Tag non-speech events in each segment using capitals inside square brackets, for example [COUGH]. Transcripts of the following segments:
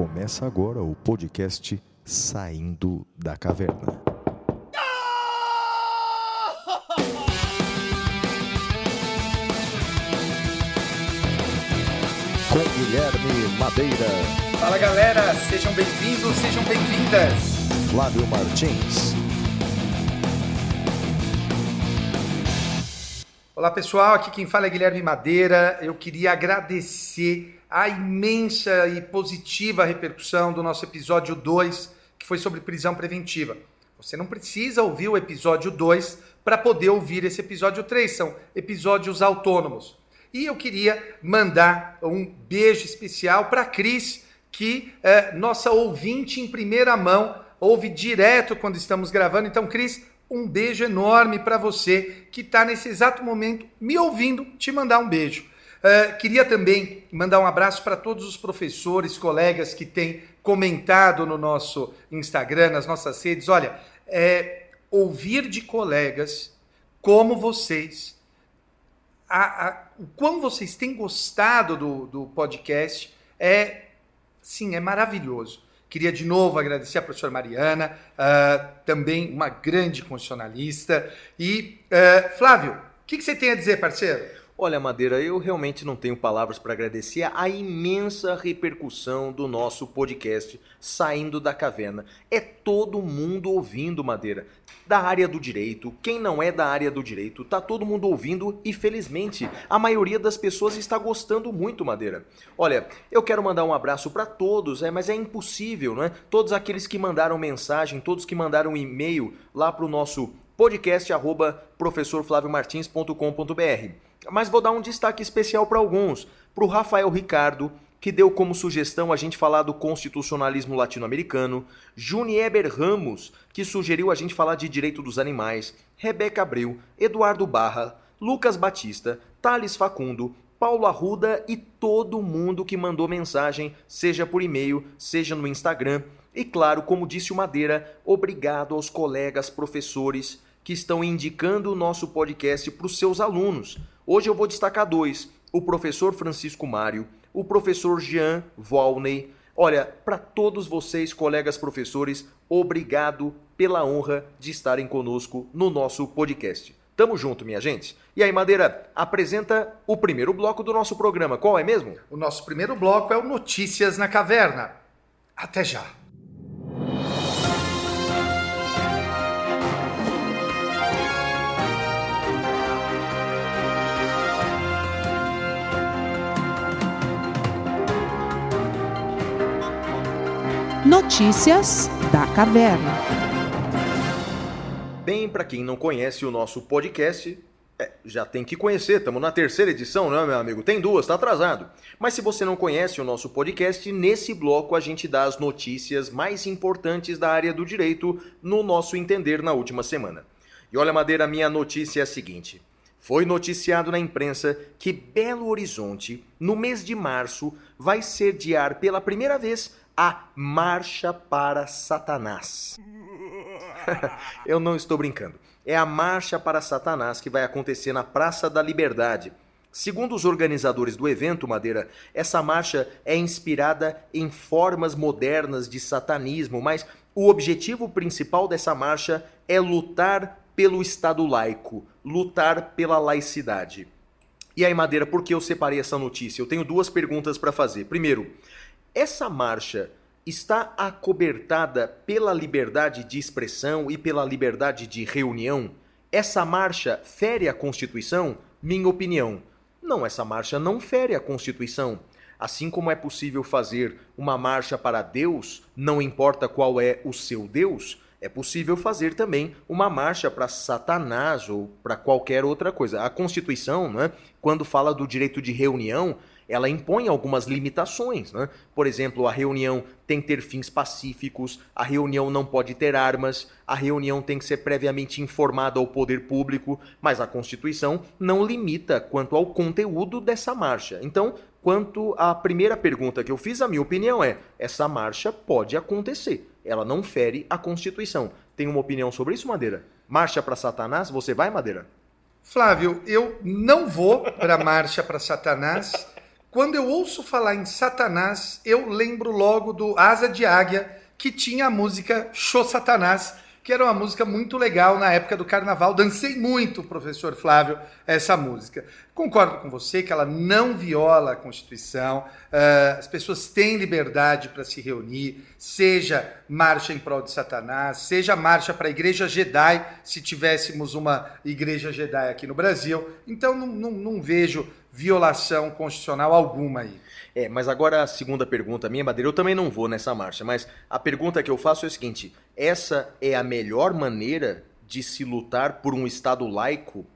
Começa agora o podcast Saindo da Caverna. Com Guilherme Madeira, Fala galera, sejam bem-vindos, sejam bem-vindas. Flávio Martins, Olá pessoal, aqui quem fala é Guilherme Madeira. Eu queria agradecer a imensa e positiva repercussão do nosso episódio 2, que foi sobre prisão preventiva. Você não precisa ouvir o episódio 2 para poder ouvir esse episódio 3, são episódios autônomos. E eu queria mandar um beijo especial para a Cris, que é nossa ouvinte em primeira mão, ouve direto quando estamos gravando. Então, Cris, um beijo enorme para você que está nesse exato momento me ouvindo, te mandar um beijo. Uh, queria também mandar um abraço para todos os professores, colegas que têm comentado no nosso Instagram, nas nossas redes. Olha, é, ouvir de colegas como vocês, a, a, o quão vocês têm gostado do, do podcast é, sim, é maravilhoso. Queria de novo agradecer a professora Mariana, uh, também uma grande constitucionalista. E, uh, Flávio, o que, que, você tem a dizer, parceiro? Olha, Madeira, eu realmente não tenho palavras para agradecer a imensa repercussão do nosso podcast Saindo da Caverna. É todo mundo ouvindo, Madeira. Da área do direito, quem não é da área do direito, tá todo mundo ouvindo e felizmente a maioria das pessoas está gostando muito, Madeira. Olha, eu quero mandar um abraço para todos, é, mas é impossível, não é? Todos aqueles que mandaram mensagem, todos que mandaram e-mail lá para o nosso podcast arroba professorflaviomartins.com.br. Mas vou dar um destaque especial para alguns. Para o Rafael Ricardo, que deu como sugestão a gente falar do constitucionalismo latino-americano, Junieber Ramos, que sugeriu a gente falar de direito dos animais, Rebeca Abreu, Eduardo Barra, Lucas Batista, Thales Facundo, Paulo Arruda e todo mundo que mandou mensagem, seja por e-mail, seja no Instagram. E claro, como disse o Madeira, obrigado aos colegas professores que estão indicando o nosso podcast para os seus alunos. Hoje eu vou destacar dois: o professor Francisco Mário, o professor Jean Volney. Olha, para todos vocês, colegas professores, obrigado pela honra de estarem conosco no nosso podcast. Tamo junto, minha gente. E aí, Madeira, apresenta o primeiro bloco do nosso programa. Qual é mesmo? O nosso primeiro bloco é o Notícias na Caverna. Até já. Notícias da Caverna. Bem, para quem não conhece o nosso podcast, é, já tem que conhecer, estamos na terceira edição, né, meu amigo? Tem duas, tá atrasado. Mas se você não conhece o nosso podcast, nesse bloco a gente dá as notícias mais importantes da área do direito no nosso entender na última semana. E olha, Madeira, minha notícia é a seguinte. Foi noticiado na imprensa que Belo Horizonte, no mês de março, vai sediar pela primeira vez a Marcha para Satanás. [LAUGHS] Eu não estou brincando. É a Marcha para Satanás que vai acontecer na Praça da Liberdade. Segundo os organizadores do evento, Madeira, essa marcha é inspirada em formas modernas de satanismo, mas o objetivo principal dessa marcha é lutar pelo Estado laico, lutar pela laicidade. E aí, Madeira, por que eu separei essa notícia? Eu tenho duas perguntas para fazer. Primeiro, essa marcha está acobertada pela liberdade de expressão e pela liberdade de reunião? Essa marcha fere a Constituição? Minha opinião. Não, essa marcha não fere a Constituição. Assim como é possível fazer uma marcha para Deus, não importa qual é o seu Deus, é possível fazer também uma marcha para Satanás ou para qualquer outra coisa. A Constituição, né, quando fala do direito de reunião, ela impõe algumas limitações. Né? Por exemplo, a reunião tem que ter fins pacíficos, a reunião não pode ter armas, a reunião tem que ser previamente informada ao poder público, mas a Constituição não limita quanto ao conteúdo dessa marcha. Então, quanto à primeira pergunta que eu fiz, a minha opinião é: essa marcha pode acontecer ela não fere a Constituição. Tem uma opinião sobre isso, Madeira? Marcha para Satanás, você vai, Madeira? Flávio, eu não vou para a Marcha para Satanás, Quando eu ouço falar em Satanás, eu lembro logo do Asa de Águia, que tinha a música Show Satanás, que era uma música muito legal na época do carnaval. Dancei muito, professor Flávio, essa música. Concordo com você que ela não viola a Constituição, uh, as pessoas têm liberdade para se reunir, seja marcha em prol de Satanás, seja marcha para a Igreja Jedi, se tivéssemos uma Igreja Jedi aqui no Brasil. Então, não, não, não vejo violação constitucional alguma aí. É, mas agora a segunda pergunta minha, Madeira, eu também não vou nessa marcha, mas a pergunta que eu faço é a seguinte: essa é a melhor maneira de se lutar por um Estado laico?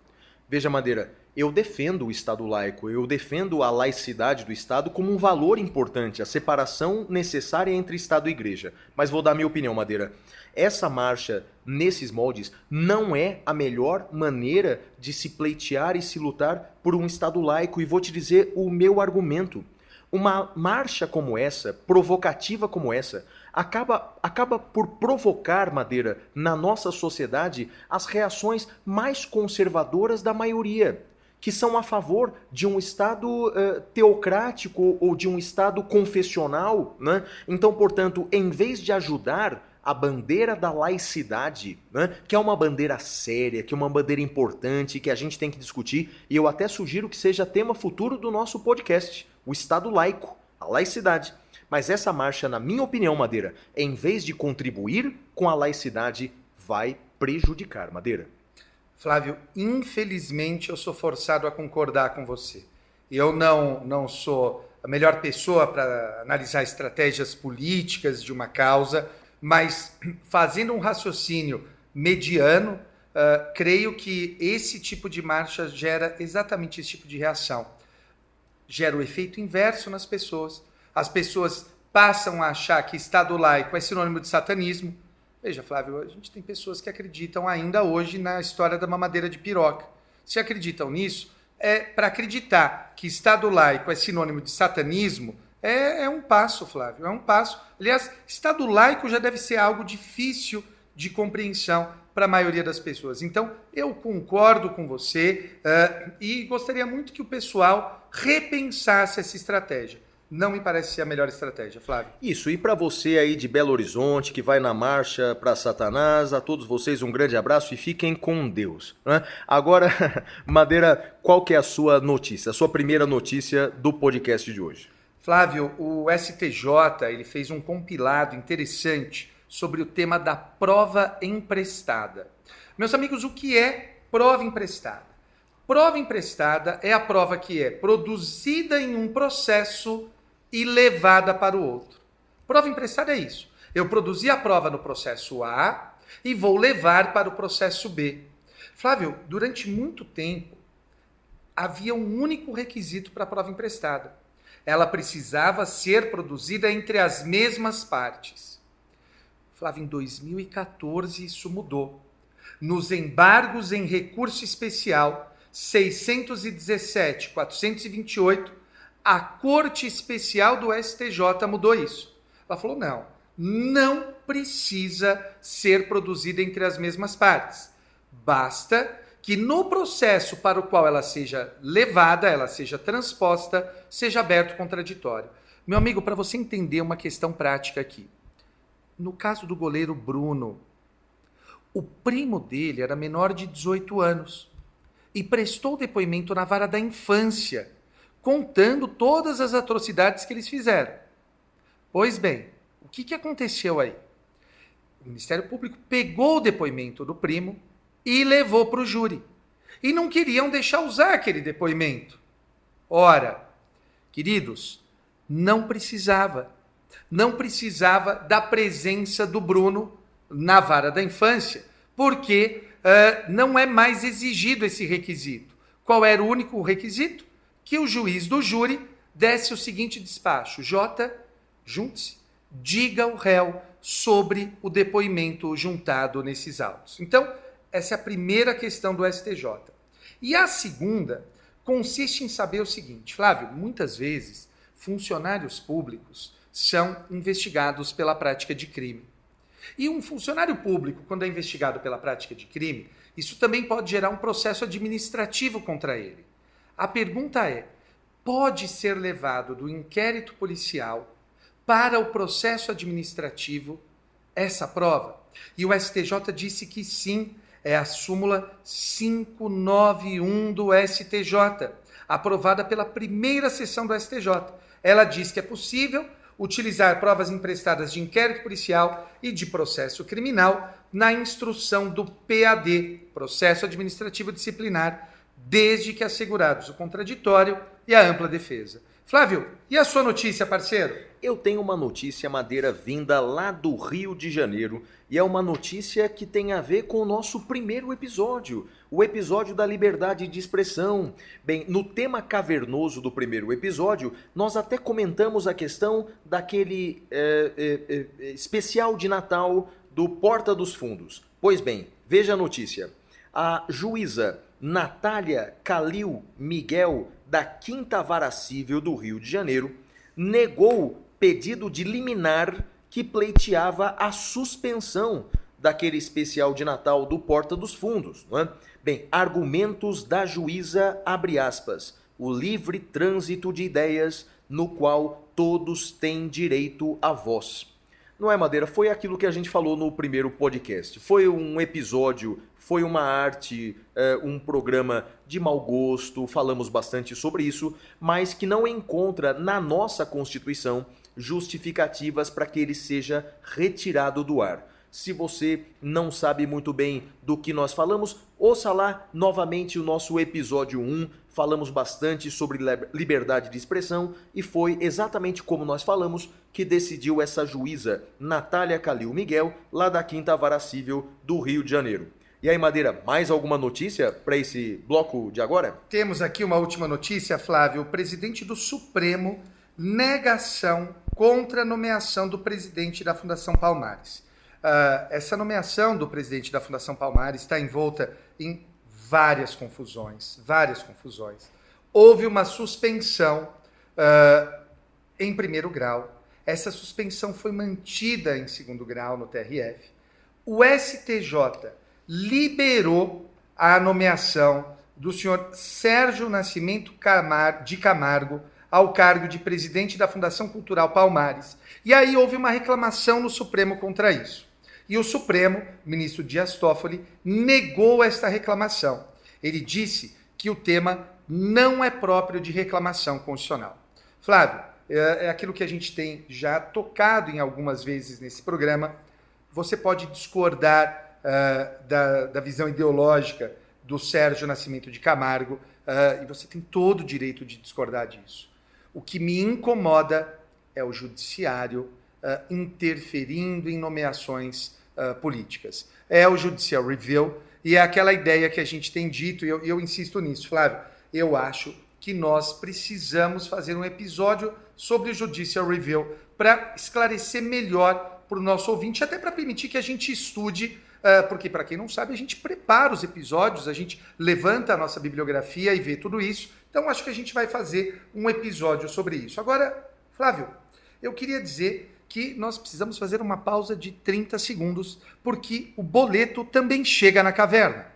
Veja, Madeira, eu defendo o Estado laico, eu defendo a laicidade do Estado como um valor importante, a separação necessária entre Estado e Igreja. Mas vou dar minha opinião, Madeira. Essa marcha, nesses moldes, não é a melhor maneira de se pleitear e se lutar por um Estado laico. E vou te dizer o meu argumento. Uma marcha como essa, provocativa como essa, acaba, acaba por provocar, Madeira, na nossa sociedade, as reações mais conservadoras da maioria que são a favor de um Estado uh, teocrático ou de um Estado confessional. Né? Então, portanto, em vez de ajudar a bandeira da laicidade, né? que é uma bandeira séria, que é uma bandeira importante, que a gente tem que discutir, e eu até sugiro que seja tema futuro do nosso podcast, o Estado laico, a laicidade. Mas essa marcha, na minha opinião, Madeira, em vez de contribuir com a laicidade, vai prejudicar, Madeira. Flávio, infelizmente eu sou forçado a concordar com você. Eu não, não sou a melhor pessoa para analisar estratégias políticas de uma causa, mas fazendo um raciocínio mediano, uh, creio que esse tipo de marcha gera exatamente esse tipo de reação. Gera o efeito inverso nas pessoas. As pessoas passam a achar que Estado laico é sinônimo de satanismo, Veja, Flávio, a gente tem pessoas que acreditam ainda hoje na história da mamadeira de piroca. Se acreditam nisso, é para acreditar que Estado laico é sinônimo de satanismo, é, é, um passo, Flávio, é um passo. Aliás, Estado laico já deve ser algo difícil de compreensão para a maioria das pessoas. Então, eu concordo com você uh, e gostaria muito que o pessoal repensasse essa estratégia não me parece ser a melhor estratégia, Flávio. Isso, e para você aí de Belo Horizonte, que vai na marcha para Satanás, a todos vocês um grande abraço e fiquem com Deus. Né? Agora, [LAUGHS] Madeira, qual que é a sua notícia, a sua primeira notícia do podcast de hoje? Flávio, o STJ ele fez um compilado interessante sobre o tema da prova emprestada. Meus amigos, o que é prova emprestada? Prova emprestada é a prova que é produzida em um processo e levada para o outro. Prova emprestada é isso. Eu produzi a prova no processo A e vou levar para o processo B. Flávio, durante muito tempo havia um único requisito para a prova emprestada. Ela precisava ser produzida entre as mesmas partes. Flávio, em 2014 isso mudou. Nos embargos em recurso especial 617 428 a Corte Especial do STJ mudou isso. Ela falou: não, não precisa ser produzida entre as mesmas partes. Basta que no processo para o qual ela seja levada, ela seja transposta, seja aberto contraditório. Meu amigo, para você entender uma questão prática aqui. No caso do goleiro Bruno, o primo dele era menor de 18 anos e prestou depoimento na vara da infância contando todas as atrocidades que eles fizeram. Pois bem, o que, que aconteceu aí? O Ministério Público pegou o depoimento do primo e levou para o júri. E não queriam deixar usar aquele depoimento. Ora, queridos, não precisava. Não precisava da presença do Bruno na vara da infância, porque uh, não é mais exigido esse requisito. Qual era o único requisito? que o juiz do júri desse o seguinte despacho: J, junte-se, diga ao réu sobre o depoimento juntado nesses autos. Então, essa é a primeira questão do STJ. E a segunda consiste em saber o seguinte, Flávio, muitas vezes funcionários públicos são investigados pela prática de crime. E um funcionário público, quando é investigado pela prática de crime, isso também pode gerar um processo administrativo contra ele. A pergunta é: pode ser levado do inquérito policial para o processo administrativo essa prova? E o STJ disse que sim, é a súmula 591 do STJ, aprovada pela primeira sessão do STJ. Ela diz que é possível utilizar provas emprestadas de inquérito policial e de processo criminal na instrução do PAD, processo administrativo disciplinar, desde que assegurados o contraditório e a ampla defesa. Flávio, e a sua notícia, parceiro? Eu tenho uma notícia madeira vinda lá do Rio de Janeiro e é uma notícia que tem a ver com o nosso primeiro episódio, o episódio da liberdade de expressão. Bem, no tema cavernoso do primeiro episódio, nós até comentamos a questão daquele é, é, é, especial de Natal do Porta dos Fundos. Pois bem, veja a notícia. A juíza Natália Calil Miguel da Quinta Vara Civil do Rio de Janeiro negou pedido de liminar que pleiteava a suspensão daquele especial de Natal do Porta dos Fundos. É? Bem, argumentos da juíza, abre aspas, o livre trânsito de ideias no qual todos têm direito à voz. Não é, Madeira? Foi aquilo que a gente falou no primeiro podcast. Foi um episódio, foi uma arte, é, um programa de mau gosto, falamos bastante sobre isso, mas que não encontra na nossa Constituição justificativas para que ele seja retirado do ar. Se você não sabe muito bem do que nós falamos, ouça lá novamente o nosso episódio 1. Falamos bastante sobre liberdade de expressão e foi exatamente como nós falamos que decidiu essa juíza Natália Calil Miguel, lá da Quinta Vara Civil do Rio de Janeiro. E aí, Madeira, mais alguma notícia para esse bloco de agora? Temos aqui uma última notícia, Flávio. O presidente do Supremo negação contra a nomeação do presidente da Fundação Palmares. Uh, essa nomeação do presidente da Fundação Palmares está envolta em várias confusões, várias confusões. Houve uma suspensão uh, em primeiro grau. Essa suspensão foi mantida em segundo grau no TRF. O STJ liberou a nomeação do senhor Sérgio Nascimento de Camargo ao cargo de presidente da Fundação Cultural Palmares. E aí houve uma reclamação no Supremo contra isso. E o Supremo, ministro Dias Toffoli, negou esta reclamação. Ele disse que o tema não é próprio de reclamação constitucional. Flávio, é, é aquilo que a gente tem já tocado em algumas vezes nesse programa. Você pode discordar uh, da, da visão ideológica do Sérgio Nascimento de Camargo, uh, e você tem todo o direito de discordar disso. O que me incomoda é o judiciário interferindo em nomeações uh, políticas. É o Judicial Review e é aquela ideia que a gente tem dito, e eu, eu insisto nisso, Flávio. Eu acho que nós precisamos fazer um episódio sobre o Judicial Review para esclarecer melhor para o nosso ouvinte, até para permitir que a gente estude Uh, porque, para quem não sabe, a gente prepara os episódios, a gente levanta a nossa bibliografia e vê tudo isso. Então, acho que a gente vai fazer um episódio sobre isso. Agora, Flávio, eu queria dizer que nós precisamos fazer uma pausa de 30 segundos, porque o boleto também chega na caverna.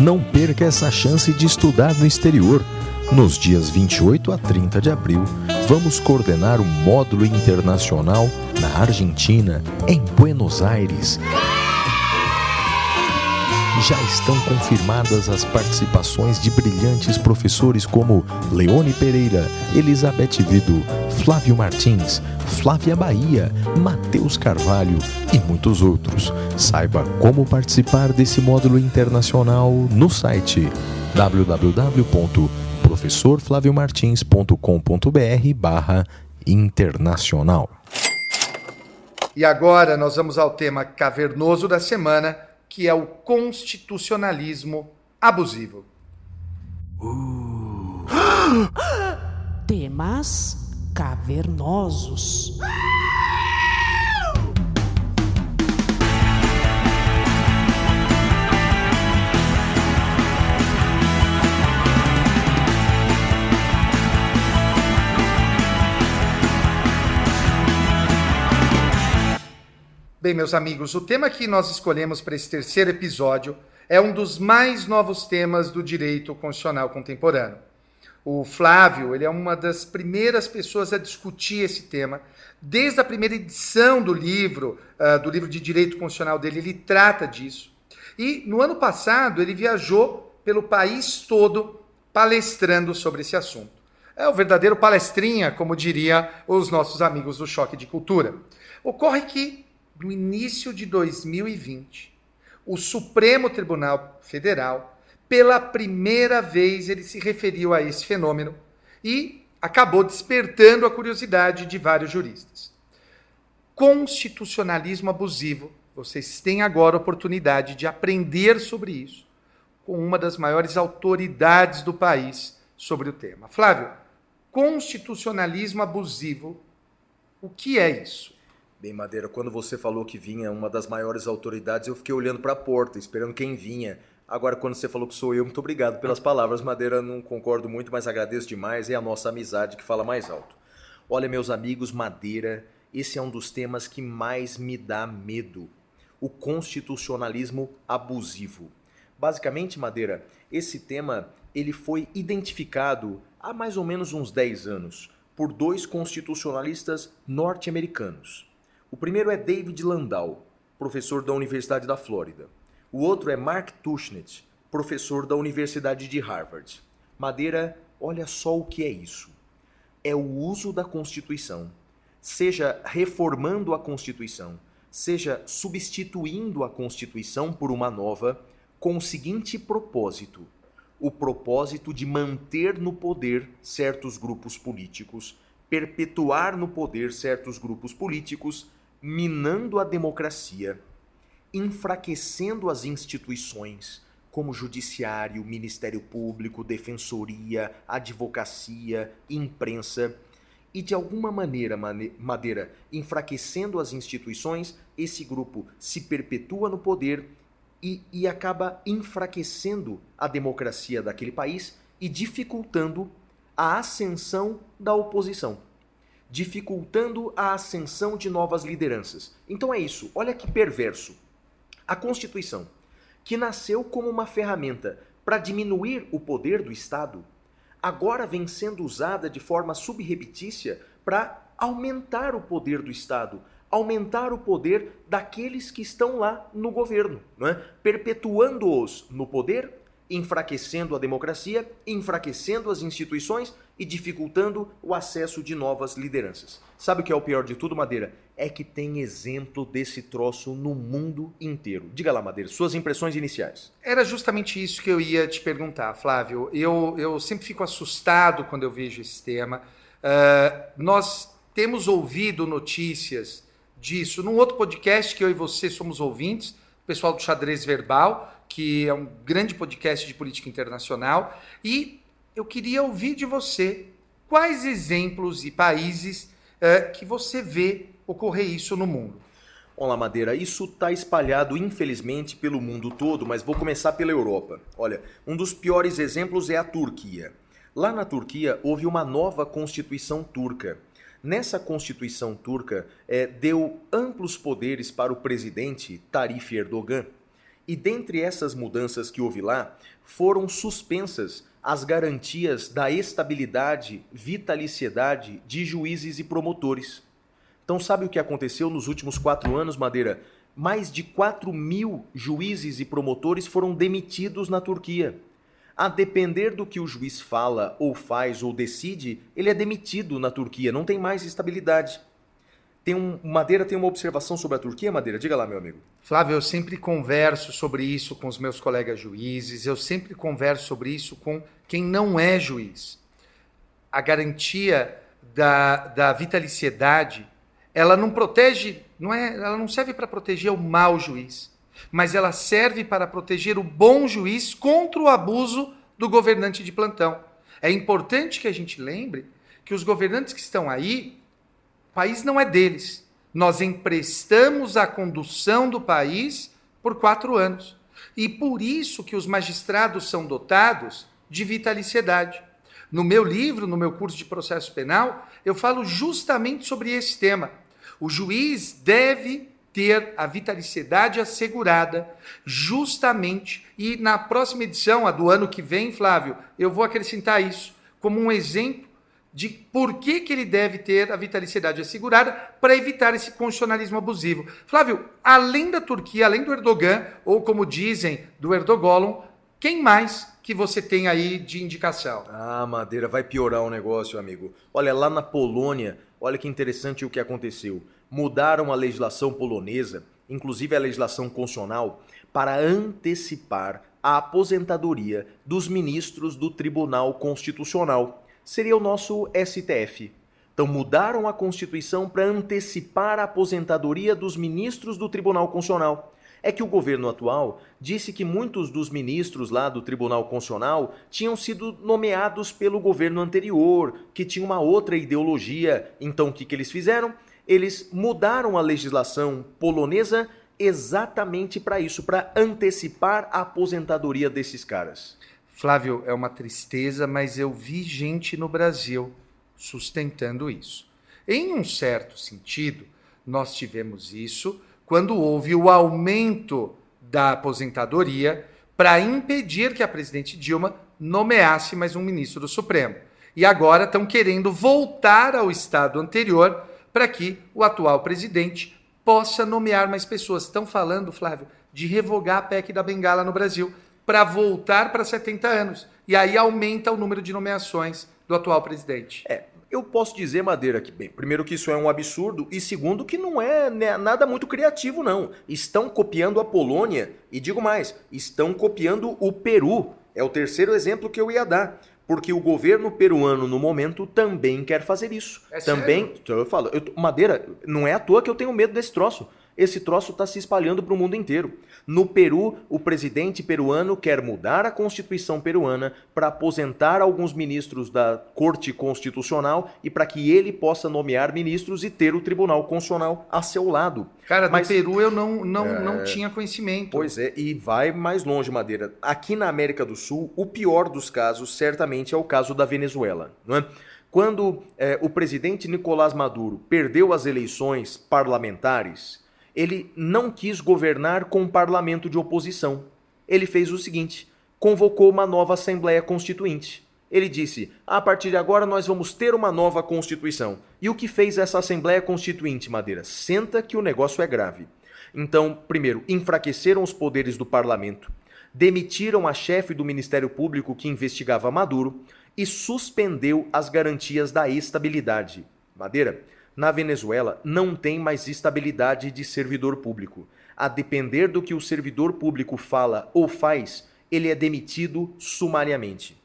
Não perca essa chance de estudar no exterior. Nos dias 28 a 30 de abril, vamos coordenar um módulo internacional na Argentina, em Buenos Aires já estão confirmadas as participações de brilhantes professores como Leone Pereira, Elizabeth Vido, Flávio Martins, Flávia Bahia, Matheus Carvalho e muitos outros. Saiba como participar desse módulo internacional no site www.professorflaviomartins.com.br barra internacional. E agora nós vamos ao tema cavernoso da semana, que é o constitucionalismo abusivo. Uh. [GASPS] Temas cavernosos. Bem, meus amigos, o tema que nós escolhemos para esse terceiro episódio é um dos mais novos temas do direito constitucional contemporâneo. O Flávio, ele é uma das primeiras pessoas a discutir esse tema. Desde a primeira edição do livro, uh, do livro de direito constitucional dele, ele trata disso. E no ano passado, ele viajou pelo país todo palestrando sobre esse assunto. É o verdadeiro palestrinha, como diria os nossos amigos do Choque de Cultura. Ocorre que, no início de 2020, o Supremo Tribunal Federal pela primeira vez ele se referiu a esse fenômeno e acabou despertando a curiosidade de vários juristas. Constitucionalismo abusivo. Vocês têm agora a oportunidade de aprender sobre isso com uma das maiores autoridades do país sobre o tema. Flávio, constitucionalismo abusivo, o que é isso? Bem, Madeira, quando você falou que vinha uma das maiores autoridades, eu fiquei olhando para a porta, esperando quem vinha. Agora, quando você falou que sou eu, muito obrigado pelas palavras. Madeira, não concordo muito, mas agradeço demais. É a nossa amizade que fala mais alto. Olha, meus amigos, Madeira, esse é um dos temas que mais me dá medo. O constitucionalismo abusivo. Basicamente, Madeira, esse tema ele foi identificado há mais ou menos uns 10 anos por dois constitucionalistas norte-americanos. O primeiro é David Landau, professor da Universidade da Flórida. O outro é Mark Tushnet, professor da Universidade de Harvard. Madeira, olha só o que é isso. É o uso da Constituição, seja reformando a Constituição, seja substituindo a Constituição por uma nova, com o seguinte propósito: o propósito de manter no poder certos grupos políticos, perpetuar no poder certos grupos políticos, minando a democracia enfraquecendo as instituições como judiciário, Ministério Público, defensoria, advocacia, imprensa e de alguma maneira, Madeira, enfraquecendo as instituições, esse grupo se perpetua no poder e, e acaba enfraquecendo a democracia daquele país e dificultando a ascensão da oposição, dificultando a ascensão de novas lideranças. Então é isso, olha que perverso. A Constituição, que nasceu como uma ferramenta para diminuir o poder do Estado, agora vem sendo usada de forma subreptícia para aumentar o poder do Estado, aumentar o poder daqueles que estão lá no governo, é? perpetuando-os no poder enfraquecendo a democracia, enfraquecendo as instituições e dificultando o acesso de novas lideranças. Sabe o que é o pior de tudo, Madeira? É que tem exemplo desse troço no mundo inteiro. Diga lá, Madeira, suas impressões iniciais. Era justamente isso que eu ia te perguntar, Flávio. Eu, eu sempre fico assustado quando eu vejo esse tema. Uh, nós temos ouvido notícias disso num outro podcast que eu e você somos ouvintes, o pessoal do Xadrez Verbal, que é um grande podcast de política internacional, e eu queria ouvir de você quais exemplos e países uh, que você vê ocorrer isso no mundo. Olá, Madeira. Isso está espalhado, infelizmente, pelo mundo todo, mas vou começar pela Europa. Olha, um dos piores exemplos é a Turquia. Lá na Turquia houve uma nova constituição turca. Nessa constituição turca, é, deu amplos poderes para o presidente Tarif Erdogan e dentre essas mudanças que houve lá, foram suspensas as garantias da estabilidade, vitaliciedade de juízes e promotores. Então, sabe o que aconteceu nos últimos quatro anos, Madeira? Mais de 4 mil juízes e promotores foram demitidos na Turquia. A depender do que o juiz fala, ou faz, ou decide, ele é demitido na Turquia, não tem mais estabilidade. Tem um, Madeira tem uma observação sobre a Turquia, Madeira? Diga lá, meu amigo. Flávio, eu sempre converso sobre isso com os meus colegas juízes, eu sempre converso sobre isso com quem não é juiz. A garantia da, da vitaliciedade, ela não protege, não é, ela não serve para proteger o mau juiz, mas ela serve para proteger o bom juiz contra o abuso do governante de plantão. É importante que a gente lembre que os governantes que estão aí, o país não é deles. Nós emprestamos a condução do país por quatro anos. E por isso que os magistrados são dotados de vitaliciedade. No meu livro, no meu curso de processo penal, eu falo justamente sobre esse tema. O juiz deve ter a vitaliciedade assegurada, justamente, e na próxima edição, a do ano que vem, Flávio, eu vou acrescentar isso como um exemplo de por que, que ele deve ter a vitaliciedade assegurada para evitar esse constitucionalismo abusivo. Flávio, além da Turquia, além do Erdogan, ou como dizem, do Erdogan, quem mais que você tem aí de indicação? Ah, Madeira, vai piorar o negócio, amigo. Olha, lá na Polônia, olha que interessante o que aconteceu. Mudaram a legislação polonesa, inclusive a legislação constitucional, para antecipar a aposentadoria dos ministros do Tribunal Constitucional seria o nosso STF. Então mudaram a Constituição para antecipar a aposentadoria dos ministros do Tribunal Constitucional. É que o governo atual disse que muitos dos ministros lá do Tribunal Constitucional tinham sido nomeados pelo governo anterior, que tinha uma outra ideologia. Então o que, que eles fizeram? Eles mudaram a legislação polonesa exatamente para isso, para antecipar a aposentadoria desses caras. Flávio, é uma tristeza, mas eu vi gente no Brasil sustentando isso. Em um certo sentido, nós tivemos isso quando houve o aumento da aposentadoria para impedir que a presidente Dilma nomeasse mais um ministro do Supremo. E agora estão querendo voltar ao estado anterior para que o atual presidente possa nomear mais pessoas. Estão falando, Flávio, de revogar a PEC da Bengala no Brasil para voltar para 70 anos. E aí aumenta o número de nomeações do atual presidente. É, eu posso dizer, Madeira, que, bem, primeiro que isso é um absurdo, e segundo que não é né, nada muito criativo, não. Estão copiando a Polônia, e digo mais, estão copiando o Peru. É o terceiro exemplo que eu ia dar. Porque o governo peruano, no momento, também quer fazer isso. É também. sério? Eu falo, eu, Madeira, não é à toa que eu tenho medo desse troço. Esse troço está se espalhando para o mundo inteiro. No Peru, o presidente peruano quer mudar a Constituição peruana para aposentar alguns ministros da Corte Constitucional e para que ele possa nomear ministros e ter o Tribunal Constitucional a seu lado. Cara, do Mas- Peru eu não, não, não tinha conhecimento. Pois é, e vai mais longe, Madeira. Aqui na América do Sul, o pior dos casos certamente é o caso da Venezuela. Não é? Quando eh, o presidente Nicolás Maduro perdeu as eleições parlamentares, ele não quis governar com um parlamento de oposição. Ele fez o seguinte: convocou uma nova Assembleia Constituinte. Ele disse: a partir de agora nós vamos ter uma nova Constituição. E o que fez essa Assembleia Constituinte, Madeira? Senta que o negócio é grave. Então, primeiro, enfraqueceram os poderes do parlamento, demitiram a chefe do Ministério Público que investigava Maduro e suspendeu as garantias da estabilidade. Madeira, na Venezuela não tem mais estabilidade de servidor público. A depender do que o servidor público fala ou faz, ele é demitido sumariamente.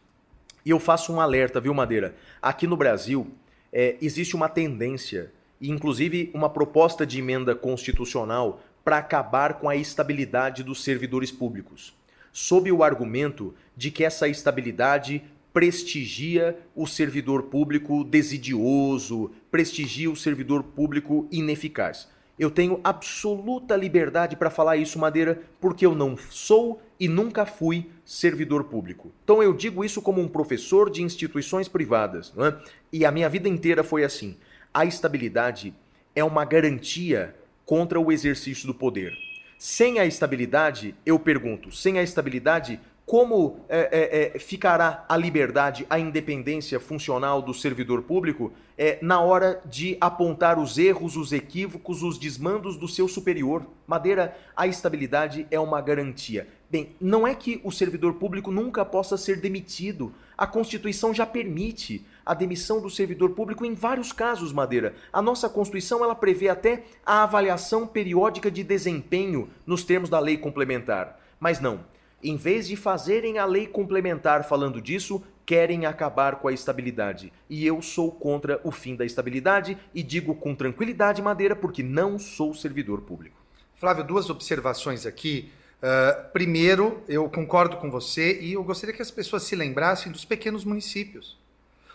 E eu faço um alerta, viu, Madeira? Aqui no Brasil, é, existe uma tendência, inclusive uma proposta de emenda constitucional para acabar com a estabilidade dos servidores públicos, sob o argumento de que essa estabilidade prestigia o servidor público desidioso, prestigia o servidor público ineficaz. Eu tenho absoluta liberdade para falar isso, Madeira, porque eu não sou e nunca fui servidor público. Então eu digo isso como um professor de instituições privadas, não é? e a minha vida inteira foi assim. A estabilidade é uma garantia contra o exercício do poder. Sem a estabilidade, eu pergunto, sem a estabilidade, como é, é, é, ficará a liberdade, a independência funcional do servidor público é, na hora de apontar os erros, os equívocos, os desmandos do seu superior? Madeira, a estabilidade é uma garantia. Bem, não é que o servidor público nunca possa ser demitido. A Constituição já permite a demissão do servidor público em vários casos, Madeira. A nossa Constituição ela prevê até a avaliação periódica de desempenho nos termos da lei complementar. Mas não, em vez de fazerem a lei complementar falando disso, querem acabar com a estabilidade. E eu sou contra o fim da estabilidade e digo com tranquilidade, Madeira, porque não sou servidor público. Flávio, duas observações aqui. Uh, primeiro, eu concordo com você e eu gostaria que as pessoas se lembrassem dos pequenos municípios.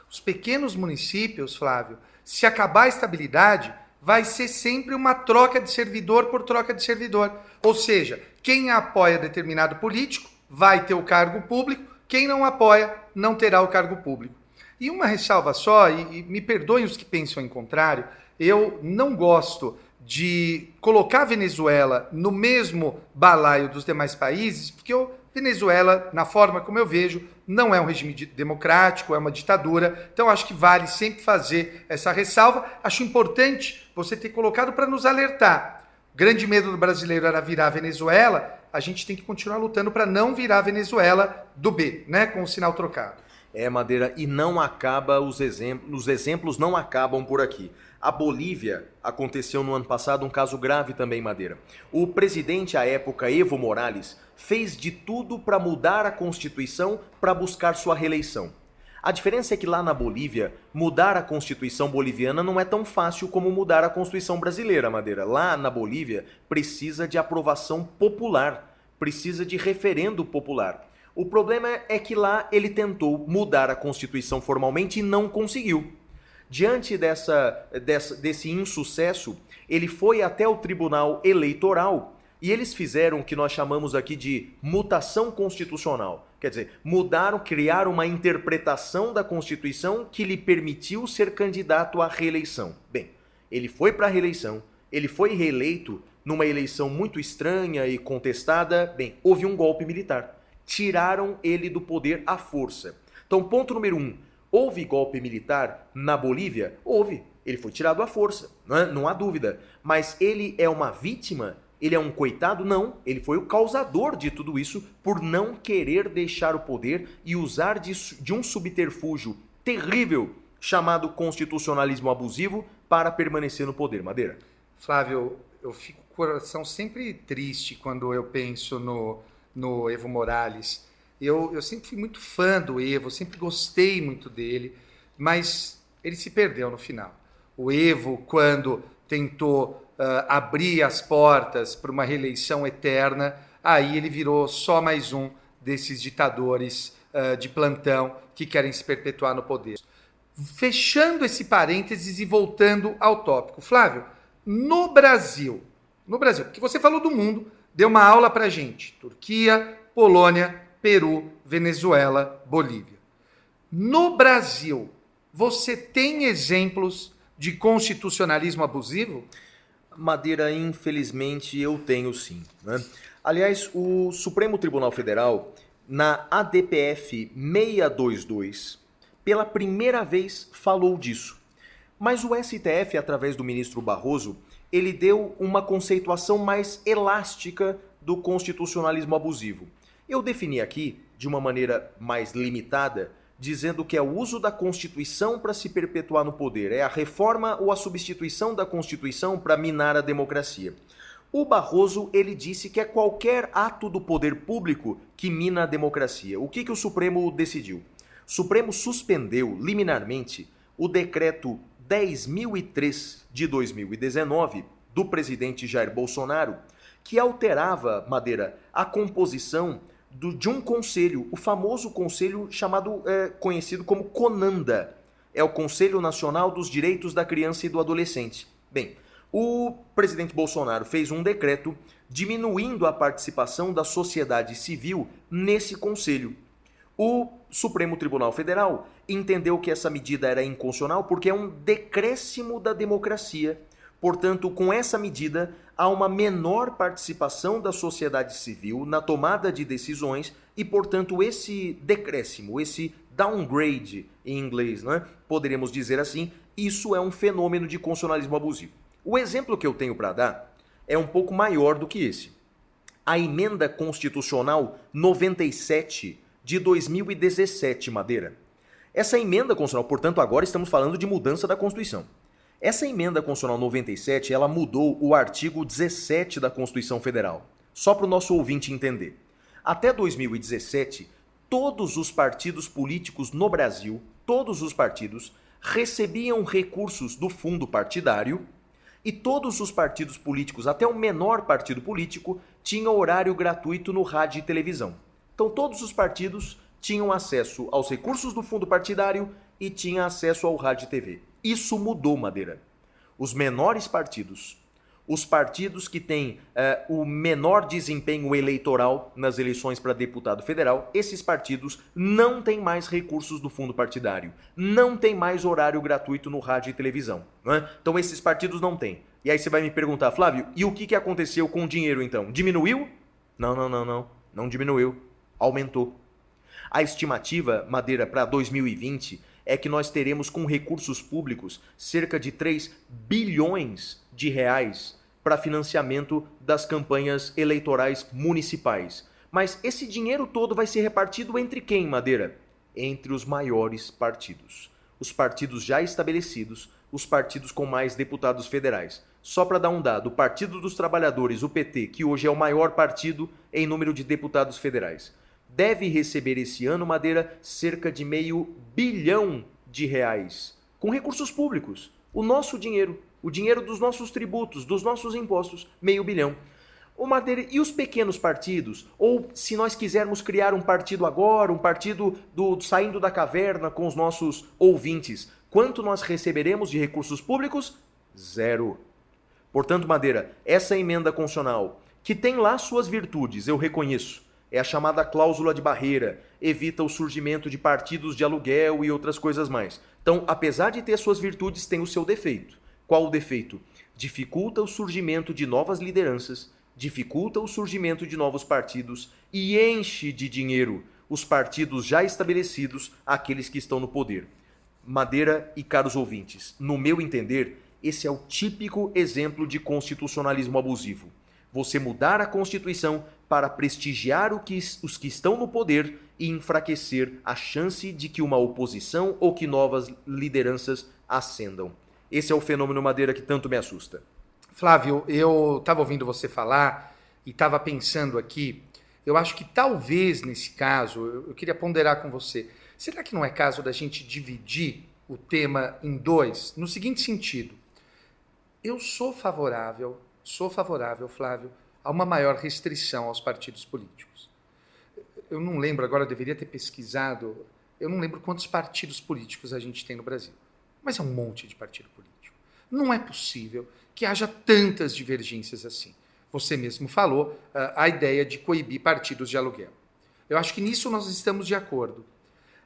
Os pequenos municípios, Flávio, se acabar a estabilidade, vai ser sempre uma troca de servidor por troca de servidor. Ou seja, quem apoia determinado político vai ter o cargo público, quem não apoia não terá o cargo público. E uma ressalva só, e, e me perdoem os que pensam em contrário, eu não gosto de colocar a Venezuela no mesmo balaio dos demais países, porque eu Venezuela, na forma como eu vejo, não é um regime democrático, é uma ditadura. Então acho que vale sempre fazer essa ressalva. Acho importante você ter colocado para nos alertar. O grande medo do brasileiro era virar a Venezuela. A gente tem que continuar lutando para não virar a Venezuela do B, né, com o sinal trocado. É, Madeira, e não acaba os exemplos, os exemplos não acabam por aqui. A Bolívia aconteceu no ano passado um caso grave também, Madeira. O presidente à época, Evo Morales, fez de tudo para mudar a Constituição para buscar sua reeleição. A diferença é que lá na Bolívia, mudar a Constituição boliviana não é tão fácil como mudar a Constituição brasileira, Madeira. Lá na Bolívia, precisa de aprovação popular, precisa de referendo popular. O problema é que lá ele tentou mudar a Constituição formalmente e não conseguiu. Diante dessa, dessa, desse insucesso, ele foi até o Tribunal Eleitoral e eles fizeram o que nós chamamos aqui de mutação constitucional. Quer dizer, mudaram, criaram uma interpretação da Constituição que lhe permitiu ser candidato à reeleição. Bem, ele foi para a reeleição, ele foi reeleito numa eleição muito estranha e contestada. Bem, houve um golpe militar. Tiraram ele do poder à força. Então, ponto número um Houve golpe militar na Bolívia? Houve. Ele foi tirado à força, não, é? não há dúvida. Mas ele é uma vítima? Ele é um coitado? Não. Ele foi o causador de tudo isso por não querer deixar o poder e usar de, de um subterfúgio terrível chamado constitucionalismo abusivo para permanecer no poder. Madeira. Flávio, eu fico com o coração sempre triste quando eu penso no, no Evo Morales eu, eu sempre fui muito fã do Evo, sempre gostei muito dele, mas ele se perdeu no final. O Evo, quando tentou uh, abrir as portas para uma reeleição eterna, aí ele virou só mais um desses ditadores uh, de plantão que querem se perpetuar no poder. Fechando esse parênteses e voltando ao tópico. Flávio, no Brasil, no Brasil, porque você falou do mundo, deu uma aula para gente. Turquia, Polônia, Peru, Venezuela, Bolívia. No Brasil, você tem exemplos de constitucionalismo abusivo? Madeira, infelizmente, eu tenho sim. Né? Aliás, o Supremo Tribunal Federal, na ADPF 622, pela primeira vez falou disso. Mas o STF, através do ministro Barroso, ele deu uma conceituação mais elástica do constitucionalismo abusivo. Eu defini aqui, de uma maneira mais limitada, dizendo que é o uso da Constituição para se perpetuar no poder, é a reforma ou a substituição da Constituição para minar a democracia. O Barroso ele disse que é qualquer ato do poder público que mina a democracia. O que, que o Supremo decidiu? O Supremo suspendeu liminarmente o decreto 10.003 de 2019 do presidente Jair Bolsonaro, que alterava, Madeira, a composição do, de um conselho, o famoso conselho chamado, é, conhecido como CONANDA. É o Conselho Nacional dos Direitos da Criança e do Adolescente. Bem, o presidente Bolsonaro fez um decreto diminuindo a participação da sociedade civil nesse conselho. O Supremo Tribunal Federal entendeu que essa medida era inconstitucional porque é um decréscimo da democracia Portanto, com essa medida, há uma menor participação da sociedade civil na tomada de decisões e, portanto, esse decréscimo, esse downgrade em inglês, né? poderíamos dizer assim, isso é um fenômeno de constitucionalismo abusivo. O exemplo que eu tenho para dar é um pouco maior do que esse. A emenda constitucional 97 de 2017, Madeira. Essa emenda constitucional, portanto, agora estamos falando de mudança da Constituição. Essa emenda constitucional 97, ela mudou o artigo 17 da Constituição Federal. Só para o nosso ouvinte entender. Até 2017, todos os partidos políticos no Brasil, todos os partidos, recebiam recursos do fundo partidário e todos os partidos políticos, até o menor partido político, tinham horário gratuito no rádio e televisão. Então todos os partidos tinham acesso aos recursos do fundo partidário e tinham acesso ao rádio e TV. Isso mudou, Madeira. Os menores partidos, os partidos que têm uh, o menor desempenho eleitoral nas eleições para deputado federal, esses partidos não têm mais recursos do fundo partidário, não tem mais horário gratuito no rádio e televisão. É? Então esses partidos não têm. E aí você vai me perguntar, Flávio, e o que, que aconteceu com o dinheiro então? Diminuiu? Não, não, não, não. Não diminuiu. aumentou. A estimativa, Madeira, para 2020 é que nós teremos com recursos públicos cerca de 3 bilhões de reais para financiamento das campanhas eleitorais municipais. Mas esse dinheiro todo vai ser repartido entre quem, Madeira? Entre os maiores partidos. Os partidos já estabelecidos, os partidos com mais deputados federais. Só para dar um dado, o Partido dos Trabalhadores, o PT, que hoje é o maior partido em número de deputados federais, deve receber esse ano, Madeira, cerca de meio bilhão de reais com recursos públicos. O nosso dinheiro, o dinheiro dos nossos tributos, dos nossos impostos, meio bilhão. O Madeira, e os pequenos partidos? Ou se nós quisermos criar um partido agora, um partido do saindo da caverna com os nossos ouvintes, quanto nós receberemos de recursos públicos? Zero. Portanto, Madeira, essa emenda constitucional, que tem lá suas virtudes, eu reconheço, é a chamada cláusula de barreira, evita o surgimento de partidos de aluguel e outras coisas mais. Então, apesar de ter suas virtudes, tem o seu defeito. Qual o defeito? Dificulta o surgimento de novas lideranças, dificulta o surgimento de novos partidos e enche de dinheiro os partidos já estabelecidos, aqueles que estão no poder. Madeira e caros ouvintes, no meu entender, esse é o típico exemplo de constitucionalismo abusivo. Você mudar a Constituição para prestigiar os que estão no poder e enfraquecer a chance de que uma oposição ou que novas lideranças ascendam. Esse é o fenômeno Madeira que tanto me assusta. Flávio, eu estava ouvindo você falar e estava pensando aqui. Eu acho que talvez nesse caso, eu queria ponderar com você. Será que não é caso da gente dividir o tema em dois? No seguinte sentido, eu sou favorável, sou favorável, Flávio, a uma maior restrição aos partidos políticos. Eu não lembro, agora eu deveria ter pesquisado, eu não lembro quantos partidos políticos a gente tem no Brasil, mas é um monte de partido político. Não é possível que haja tantas divergências assim. Você mesmo falou ah, a ideia de coibir partidos de aluguel. Eu acho que nisso nós estamos de acordo.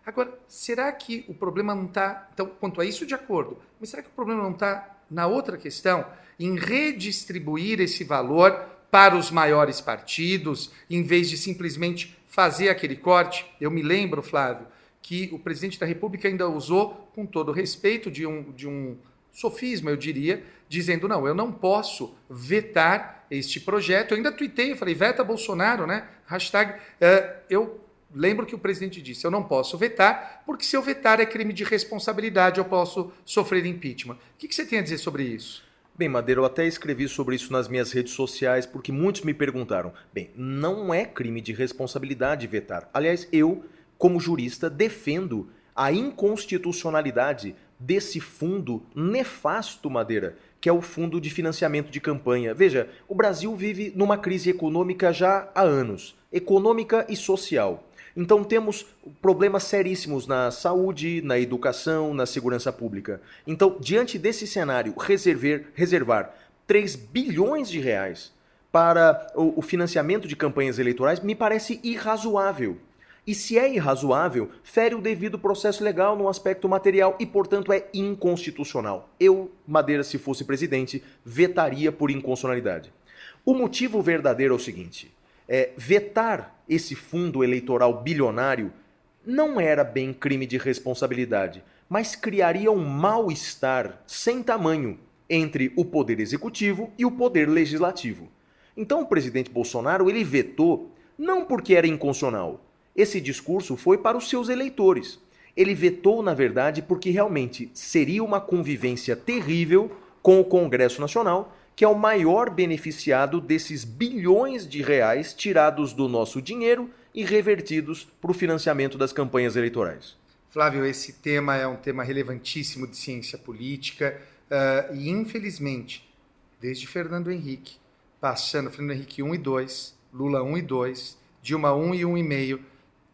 Agora, será que o problema não está. Então, quanto a isso, de acordo, mas será que o problema não está na outra questão, em redistribuir esse valor para os maiores partidos, em vez de simplesmente fazer aquele corte. Eu me lembro, Flávio, que o presidente da República ainda usou, com todo respeito, de um, de um sofisma, eu diria, dizendo: não, eu não posso vetar este projeto. Eu ainda tuitei, falei: veta Bolsonaro, né? Hashtag. Uh, eu lembro que o presidente disse: eu não posso vetar, porque se eu vetar é crime de responsabilidade, eu posso sofrer impeachment. O que, que você tem a dizer sobre isso? Bem, Madeira, eu até escrevi sobre isso nas minhas redes sociais, porque muitos me perguntaram. Bem, não é crime de responsabilidade vetar. Aliás, eu, como jurista, defendo a inconstitucionalidade desse fundo nefasto, Madeira, que é o fundo de financiamento de campanha. Veja, o Brasil vive numa crise econômica já há anos econômica e social. Então temos problemas seríssimos na saúde, na educação, na segurança pública. Então, diante desse cenário, reservar, reservar 3 bilhões de reais para o, o financiamento de campanhas eleitorais me parece irrazoável. E se é irrazoável, fere o devido processo legal no aspecto material e, portanto, é inconstitucional. Eu, Madeira, se fosse presidente, vetaria por inconstitucionalidade. O motivo verdadeiro é o seguinte: é, vetar esse fundo eleitoral bilionário não era bem crime de responsabilidade, mas criaria um mal-estar sem tamanho entre o poder executivo e o poder legislativo. Então o presidente Bolsonaro ele vetou não porque era inconstitucional. Esse discurso foi para os seus eleitores. Ele vetou, na verdade, porque realmente seria uma convivência terrível com o Congresso Nacional que é o maior beneficiado desses bilhões de reais tirados do nosso dinheiro e revertidos para o financiamento das campanhas eleitorais. Flávio, esse tema é um tema relevantíssimo de ciência política uh, e, infelizmente, desde Fernando Henrique, passando Fernando Henrique 1 e 2, Lula 1 e 2, Dilma 1 e 1,5,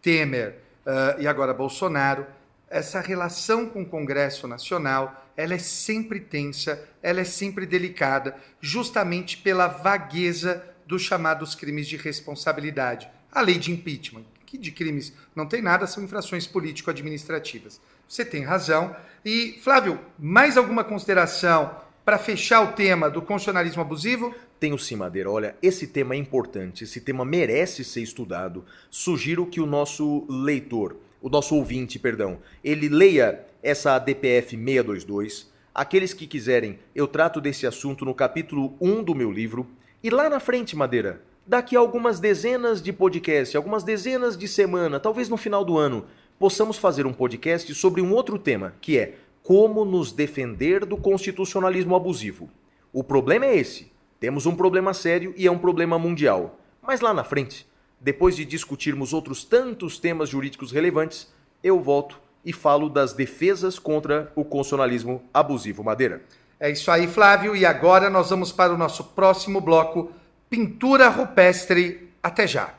Temer uh, e agora Bolsonaro, essa relação com o Congresso Nacional ela é sempre tensa, ela é sempre delicada, justamente pela vagueza dos chamados crimes de responsabilidade. A lei de impeachment, que de crimes não tem nada, são infrações político-administrativas. Você tem razão. E, Flávio, mais alguma consideração para fechar o tema do constitucionalismo abusivo? Tenho sim, Madeira. Olha, esse tema é importante, esse tema merece ser estudado. Sugiro que o nosso leitor, o nosso ouvinte, perdão, ele leia essa DPF 622. Aqueles que quiserem, eu trato desse assunto no capítulo 1 do meu livro. E lá na frente, Madeira, daqui a algumas dezenas de podcasts, algumas dezenas de semana, talvez no final do ano, possamos fazer um podcast sobre um outro tema, que é como nos defender do constitucionalismo abusivo. O problema é esse. Temos um problema sério e é um problema mundial. Mas lá na frente, depois de discutirmos outros tantos temas jurídicos relevantes, eu volto e falo das defesas contra o constitucionalismo abusivo. Madeira. É isso aí, Flávio. E agora nós vamos para o nosso próximo bloco: pintura rupestre. Até já.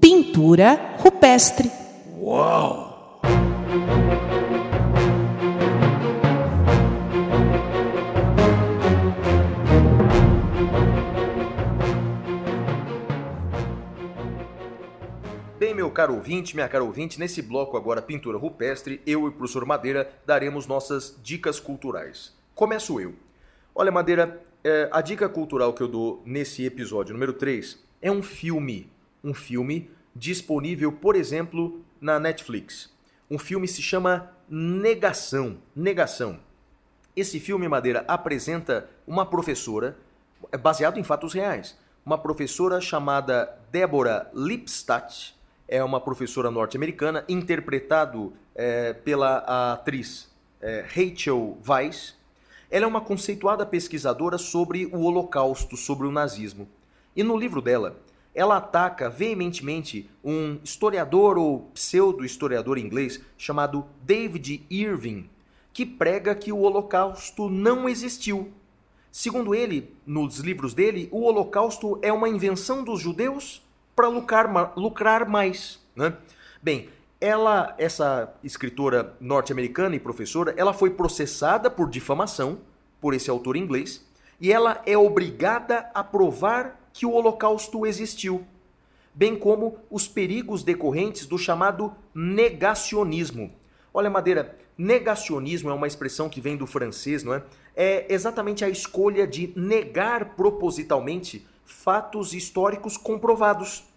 Pintura rupestre. Uau! Meu caro ouvinte, minha cara ouvinte, nesse bloco agora Pintura Rupestre, eu e o professor Madeira daremos nossas dicas culturais. Começo eu. Olha, Madeira, é, a dica cultural que eu dou nesse episódio número 3 é um filme. Um filme disponível, por exemplo, na Netflix. Um filme se chama Negação. Negação. Esse filme, Madeira, apresenta uma professora, é baseado em fatos reais, uma professora chamada Deborah Lipstadt, é uma professora norte-americana, interpretado é, pela atriz é, Rachel Weisz. Ela é uma conceituada pesquisadora sobre o Holocausto, sobre o nazismo. E no livro dela, ela ataca veementemente um historiador ou pseudo-historiador inglês chamado David Irving, que prega que o Holocausto não existiu. Segundo ele, nos livros dele, o Holocausto é uma invenção dos judeus para lucrar, lucrar mais. Né? Bem, ela, essa escritora norte-americana e professora, ela foi processada por difamação por esse autor inglês e ela é obrigada a provar que o Holocausto existiu, bem como os perigos decorrentes do chamado negacionismo. Olha, Madeira, negacionismo é uma expressão que vem do francês, não é? É exatamente a escolha de negar propositalmente fatos históricos comprovados.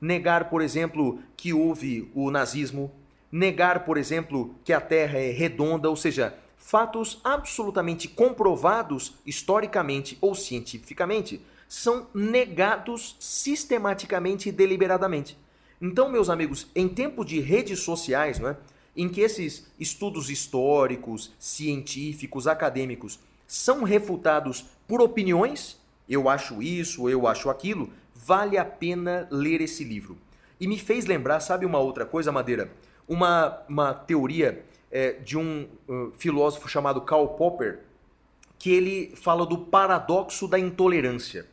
Negar, por exemplo, que houve o nazismo, negar, por exemplo, que a Terra é redonda, ou seja, fatos absolutamente comprovados historicamente ou cientificamente são negados sistematicamente e deliberadamente. Então, meus amigos, em tempo de redes sociais, não é? em que esses estudos históricos, científicos, acadêmicos são refutados por opiniões, eu acho isso, eu acho aquilo, vale a pena ler esse livro. E me fez lembrar, sabe uma outra coisa, Madeira? Uma, uma teoria é, de um uh, filósofo chamado Karl Popper, que ele fala do paradoxo da intolerância.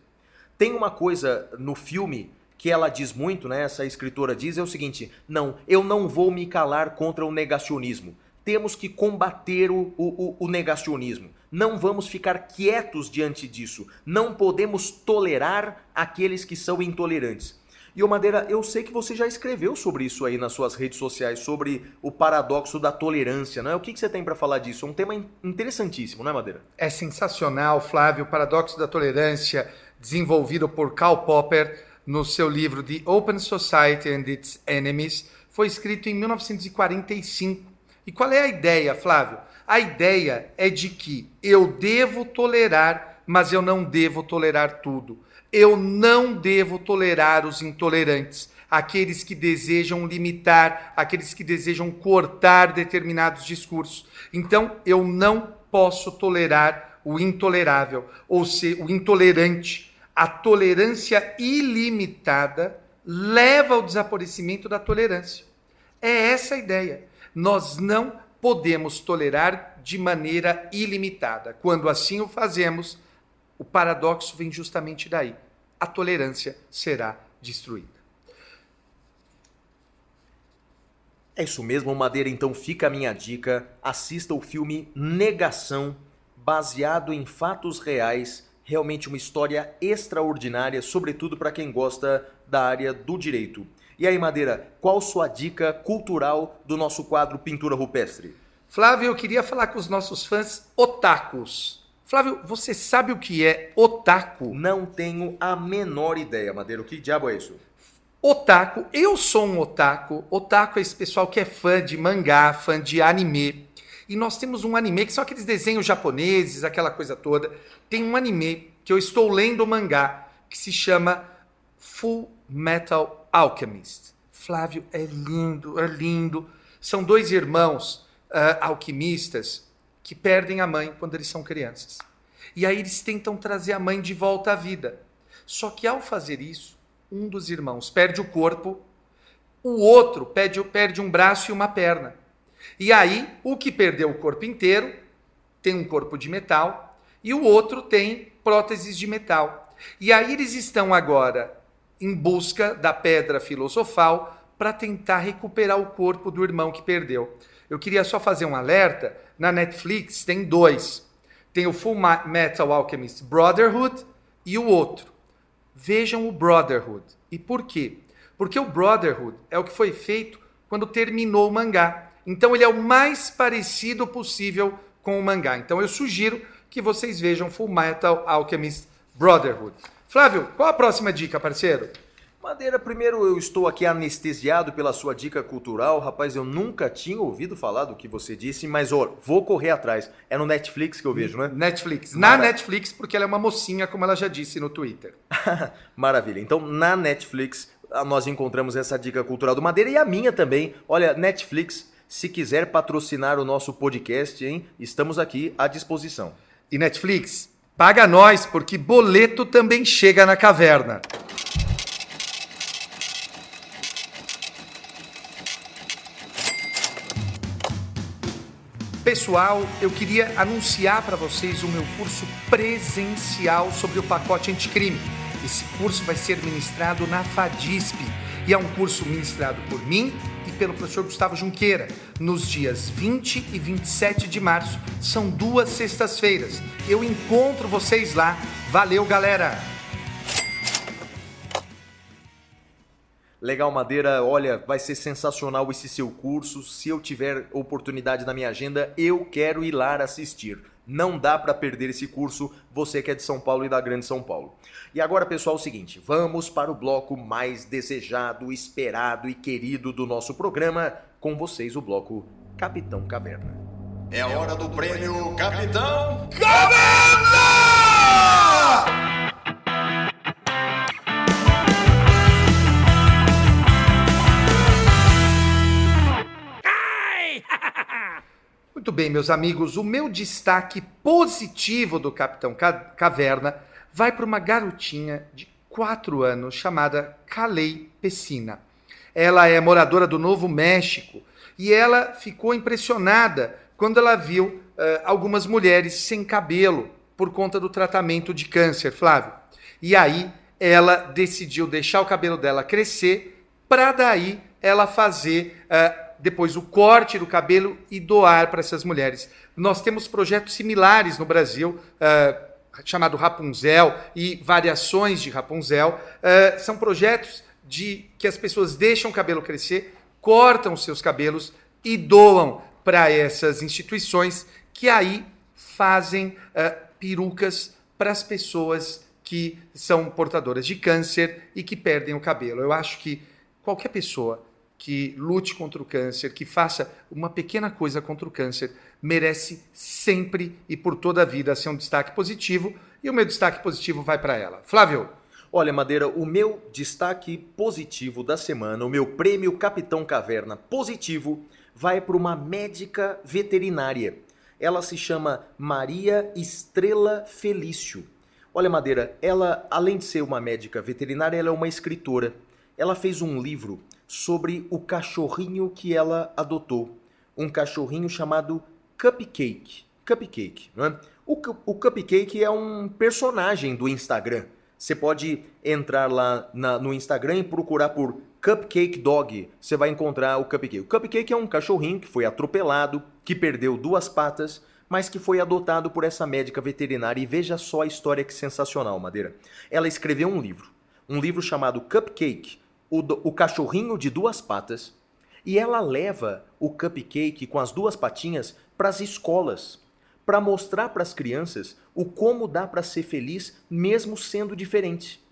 Tem uma coisa no filme que ela diz muito, né? Essa escritora diz é o seguinte: não, eu não vou me calar contra o negacionismo. Temos que combater o, o, o negacionismo. Não vamos ficar quietos diante disso. Não podemos tolerar aqueles que são intolerantes. E o Madeira, eu sei que você já escreveu sobre isso aí nas suas redes sociais, sobre o paradoxo da tolerância, não é? O que, que você tem para falar disso? É um tema interessantíssimo, não é, Madeira? É sensacional, Flávio, o paradoxo da tolerância, desenvolvido por Karl Popper no seu livro The Open Society and Its Enemies, foi escrito em 1945. E qual é a ideia, Flávio? A ideia é de que eu devo tolerar, mas eu não devo tolerar tudo. Eu não devo tolerar os intolerantes, aqueles que desejam limitar, aqueles que desejam cortar determinados discursos. Então, eu não posso tolerar o intolerável, ou ser o intolerante. A tolerância ilimitada leva ao desaparecimento da tolerância. É essa a ideia. Nós não podemos tolerar de maneira ilimitada. Quando assim o fazemos, o paradoxo vem justamente daí. A tolerância será destruída. É isso mesmo, Madeira. Então fica a minha dica. Assista o filme Negação, baseado em fatos reais. Realmente uma história extraordinária, sobretudo para quem gosta da área do direito. E aí, Madeira, qual sua dica cultural do nosso quadro Pintura Rupestre? Flávio, eu queria falar com os nossos fãs otakus. Flávio, você sabe o que é otaku? Não tenho a menor ideia, Madeira. O que diabo é isso? Otaku, eu sou um otaku. Otaku é esse pessoal que é fã de mangá, fã de anime. E nós temos um anime que são aqueles desenhos japoneses, aquela coisa toda. Tem um anime que eu estou lendo o mangá que se chama Full Metal Alchemist. Flávio, é lindo, é lindo. São dois irmãos uh, alquimistas que perdem a mãe quando eles são crianças. E aí eles tentam trazer a mãe de volta à vida. Só que ao fazer isso, um dos irmãos perde o corpo, o outro perde, perde um braço e uma perna. E aí, o que perdeu o corpo inteiro tem um corpo de metal e o outro tem próteses de metal. E aí eles estão agora em busca da pedra filosofal para tentar recuperar o corpo do irmão que perdeu. Eu queria só fazer um alerta: na Netflix tem dois. Tem o Full Metal Alchemist Brotherhood e o outro. Vejam o Brotherhood. E por quê? Porque o Brotherhood é o que foi feito quando terminou o mangá. Então ele é o mais parecido possível com o mangá. Então eu sugiro que vocês vejam Full Metal Alchemist Brotherhood. Flávio, qual a próxima dica, parceiro? Madeira, primeiro eu estou aqui anestesiado pela sua dica cultural. Rapaz, eu nunca tinha ouvido falar do que você disse, mas ó, vou correr atrás. É no Netflix que eu vejo, né? Netflix. Na Netflix, porque ela é uma mocinha, como ela já disse no Twitter. [LAUGHS] Maravilha. Então, na Netflix, nós encontramos essa dica cultural do Madeira e a minha também. Olha, Netflix, se quiser patrocinar o nosso podcast, hein? Estamos aqui à disposição. E Netflix, paga nós, porque boleto também chega na caverna. Pessoal, eu queria anunciar para vocês o meu curso presencial sobre o pacote anticrime. Esse curso vai ser ministrado na FADISP e é um curso ministrado por mim e pelo professor Gustavo Junqueira nos dias 20 e 27 de março. São duas sextas-feiras. Eu encontro vocês lá. Valeu, galera! Legal Madeira, olha, vai ser sensacional esse seu curso. Se eu tiver oportunidade na minha agenda, eu quero ir lá assistir. Não dá para perder esse curso, você que é de São Paulo e da Grande São Paulo. E agora, pessoal, é o seguinte, vamos para o bloco mais desejado, esperado e querido do nosso programa, com vocês o bloco Capitão Caverna. É a hora do prêmio Capitão Caverna! [LAUGHS] Muito bem, meus amigos, o meu destaque positivo do Capitão Caverna vai para uma garotinha de 4 anos chamada Kalei Pessina. Ela é moradora do Novo México e ela ficou impressionada quando ela viu uh, algumas mulheres sem cabelo por conta do tratamento de câncer, Flávio. E aí ela decidiu deixar o cabelo dela crescer para daí ela fazer uh, depois o corte do cabelo e doar para essas mulheres. Nós temos projetos similares no Brasil, uh, chamado Rapunzel e variações de Rapunzel. Uh, são projetos de que as pessoas deixam o cabelo crescer, cortam seus cabelos e doam para essas instituições que aí fazem uh, perucas para as pessoas que são portadoras de câncer e que perdem o cabelo. Eu acho que qualquer pessoa que lute contra o câncer, que faça uma pequena coisa contra o câncer, merece sempre e por toda a vida ser um destaque positivo. E o meu destaque positivo vai para ela. Flávio. Olha, Madeira, o meu destaque positivo da semana, o meu prêmio Capitão Caverna positivo, vai para uma médica veterinária. Ela se chama Maria Estrela Felício. Olha, Madeira, ela, além de ser uma médica veterinária, ela é uma escritora. Ela fez um livro sobre o cachorrinho que ela adotou. Um cachorrinho chamado Cupcake. Cupcake, não é? O, o Cupcake é um personagem do Instagram. Você pode entrar lá na, no Instagram e procurar por Cupcake Dog. Você vai encontrar o Cupcake. O Cupcake é um cachorrinho que foi atropelado, que perdeu duas patas, mas que foi adotado por essa médica veterinária. E veja só a história que sensacional, Madeira. Ela escreveu um livro um livro chamado Cupcake, o, o cachorrinho de duas patas, e ela leva o cupcake com as duas patinhas para as escolas, para mostrar para as crianças o como dá para ser feliz mesmo sendo diferente.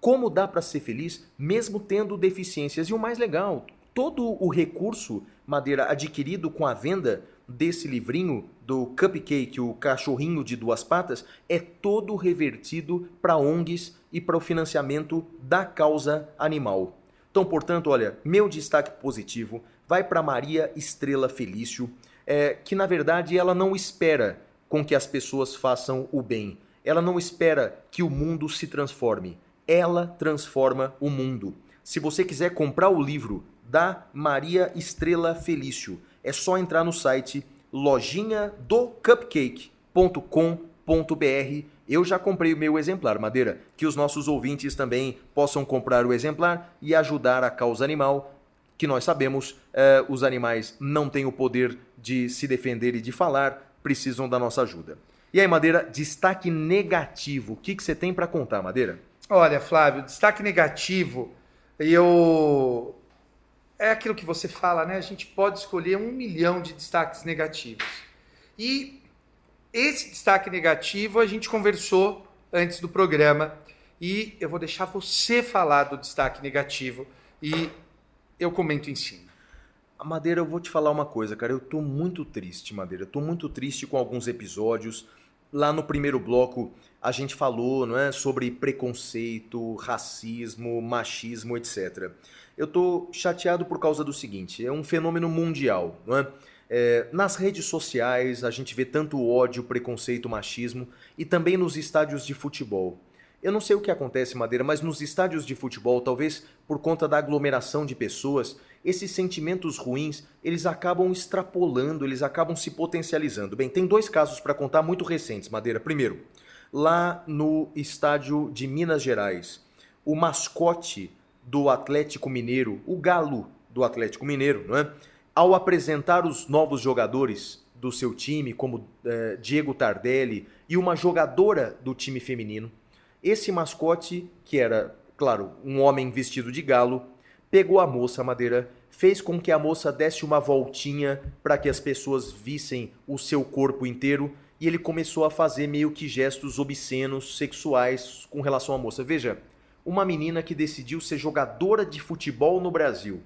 Como dá para ser feliz mesmo tendo deficiências. E o mais legal, todo o recurso madeira adquirido com a venda desse livrinho do Cupcake, o cachorrinho de duas patas, é todo revertido para ONGs e para o financiamento da causa animal. Então, portanto, olha, meu destaque positivo vai para Maria Estrela Felício, é, que na verdade ela não espera com que as pessoas façam o bem. Ela não espera que o mundo se transforme. Ela transforma o mundo. Se você quiser comprar o livro da Maria Estrela Felício, é só entrar no site lojinha do cupcake.com.br. Eu já comprei o meu exemplar, Madeira, que os nossos ouvintes também possam comprar o exemplar e ajudar a causa animal, que nós sabemos, eh, os animais não têm o poder de se defender e de falar, precisam da nossa ajuda. E aí, Madeira, destaque negativo, o que, que você tem para contar, Madeira? Olha, Flávio, destaque negativo, eu é aquilo que você fala, né? A gente pode escolher um milhão de destaques negativos. E esse destaque negativo a gente conversou antes do programa e eu vou deixar você falar do destaque negativo e eu comento em cima. Madeira, eu vou te falar uma coisa, cara. Eu tô muito triste, Madeira. Eu tô muito triste com alguns episódios. Lá no primeiro bloco a gente falou, não é, sobre preconceito, racismo, machismo, etc. Eu tô chateado por causa do seguinte: é um fenômeno mundial, não é? É, nas redes sociais a gente vê tanto ódio, preconceito, machismo e também nos estádios de futebol. Eu não sei o que acontece, Madeira, mas nos estádios de futebol, talvez por conta da aglomeração de pessoas, esses sentimentos ruins, eles acabam extrapolando, eles acabam se potencializando. Bem, tem dois casos para contar muito recentes, Madeira. Primeiro, lá no estádio de Minas Gerais, o mascote do Atlético Mineiro, o galo do Atlético Mineiro, não é? Ao apresentar os novos jogadores do seu time, como eh, Diego Tardelli e uma jogadora do time feminino, esse mascote, que era, claro, um homem vestido de galo, pegou a moça Madeira, fez com que a moça desse uma voltinha para que as pessoas vissem o seu corpo inteiro e ele começou a fazer meio que gestos obscenos, sexuais com relação à moça. Veja, uma menina que decidiu ser jogadora de futebol no Brasil.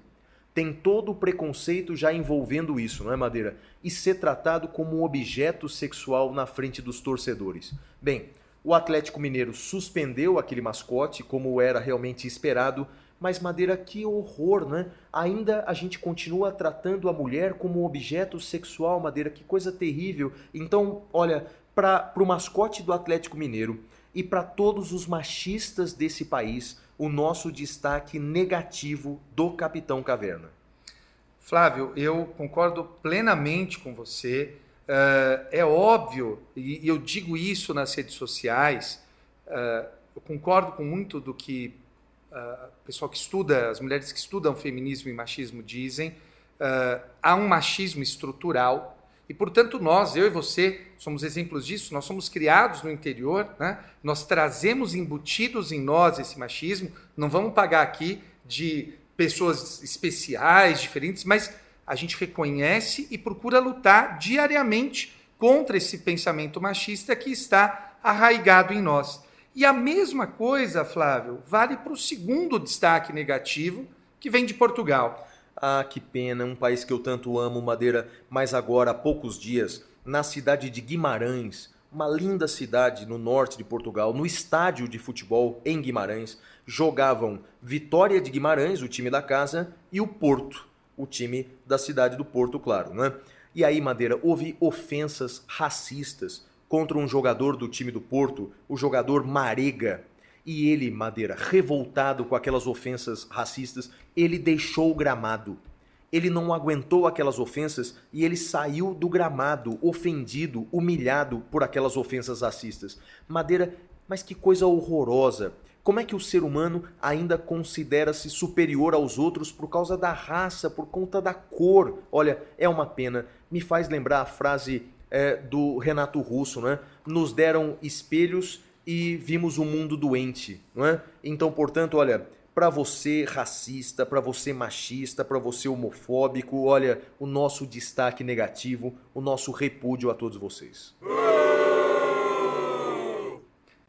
Tem todo o preconceito já envolvendo isso, não é, Madeira? E ser tratado como um objeto sexual na frente dos torcedores. Bem, o Atlético Mineiro suspendeu aquele mascote, como era realmente esperado, mas Madeira, que horror, né? Ainda a gente continua tratando a mulher como um objeto sexual, Madeira, que coisa terrível. Então, olha, para o mascote do Atlético Mineiro, e para todos os machistas desse país o nosso destaque negativo do Capitão Caverna. Flávio, eu concordo plenamente com você. Uh, é óbvio, e eu digo isso nas redes sociais, uh, eu concordo com muito do que uh, o pessoal que estuda, as mulheres que estudam feminismo e machismo dizem. há um machismo estrutural e, portanto, nós, eu e você, somos exemplos disso. Nós somos criados no interior, né? nós trazemos embutidos em nós esse machismo. Não vamos pagar aqui de pessoas especiais, diferentes, mas a gente reconhece e procura lutar diariamente contra esse pensamento machista que está arraigado em nós. E a mesma coisa, Flávio, vale para o segundo destaque negativo, que vem de Portugal. Ah, que pena, um país que eu tanto amo, Madeira, mas agora há poucos dias, na cidade de Guimarães, uma linda cidade no norte de Portugal, no estádio de futebol em Guimarães, jogavam Vitória de Guimarães, o time da casa, e o Porto, o time da cidade do Porto, claro, né? E aí, Madeira, houve ofensas racistas contra um jogador do time do Porto, o jogador Marega. E ele, Madeira, revoltado com aquelas ofensas racistas, ele deixou o gramado. Ele não aguentou aquelas ofensas e ele saiu do gramado, ofendido, humilhado por aquelas ofensas racistas. Madeira, mas que coisa horrorosa. Como é que o ser humano ainda considera-se superior aos outros por causa da raça, por conta da cor? Olha, é uma pena. Me faz lembrar a frase é, do Renato Russo, né? Nos deram espelhos e vimos um mundo doente, não é? Então, portanto, olha, para você racista, para você machista, para você homofóbico, olha, o nosso destaque negativo, o nosso repúdio a todos vocês.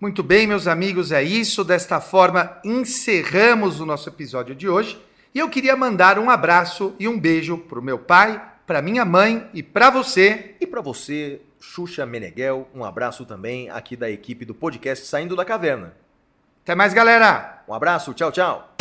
Muito bem, meus amigos, é isso. Desta forma, encerramos o nosso episódio de hoje. E eu queria mandar um abraço e um beijo pro meu pai, pra minha mãe e pra você. E para você, Xuxa Meneghel, um abraço também aqui da equipe do podcast Saindo da Caverna. Até mais, galera! Um abraço, tchau, tchau.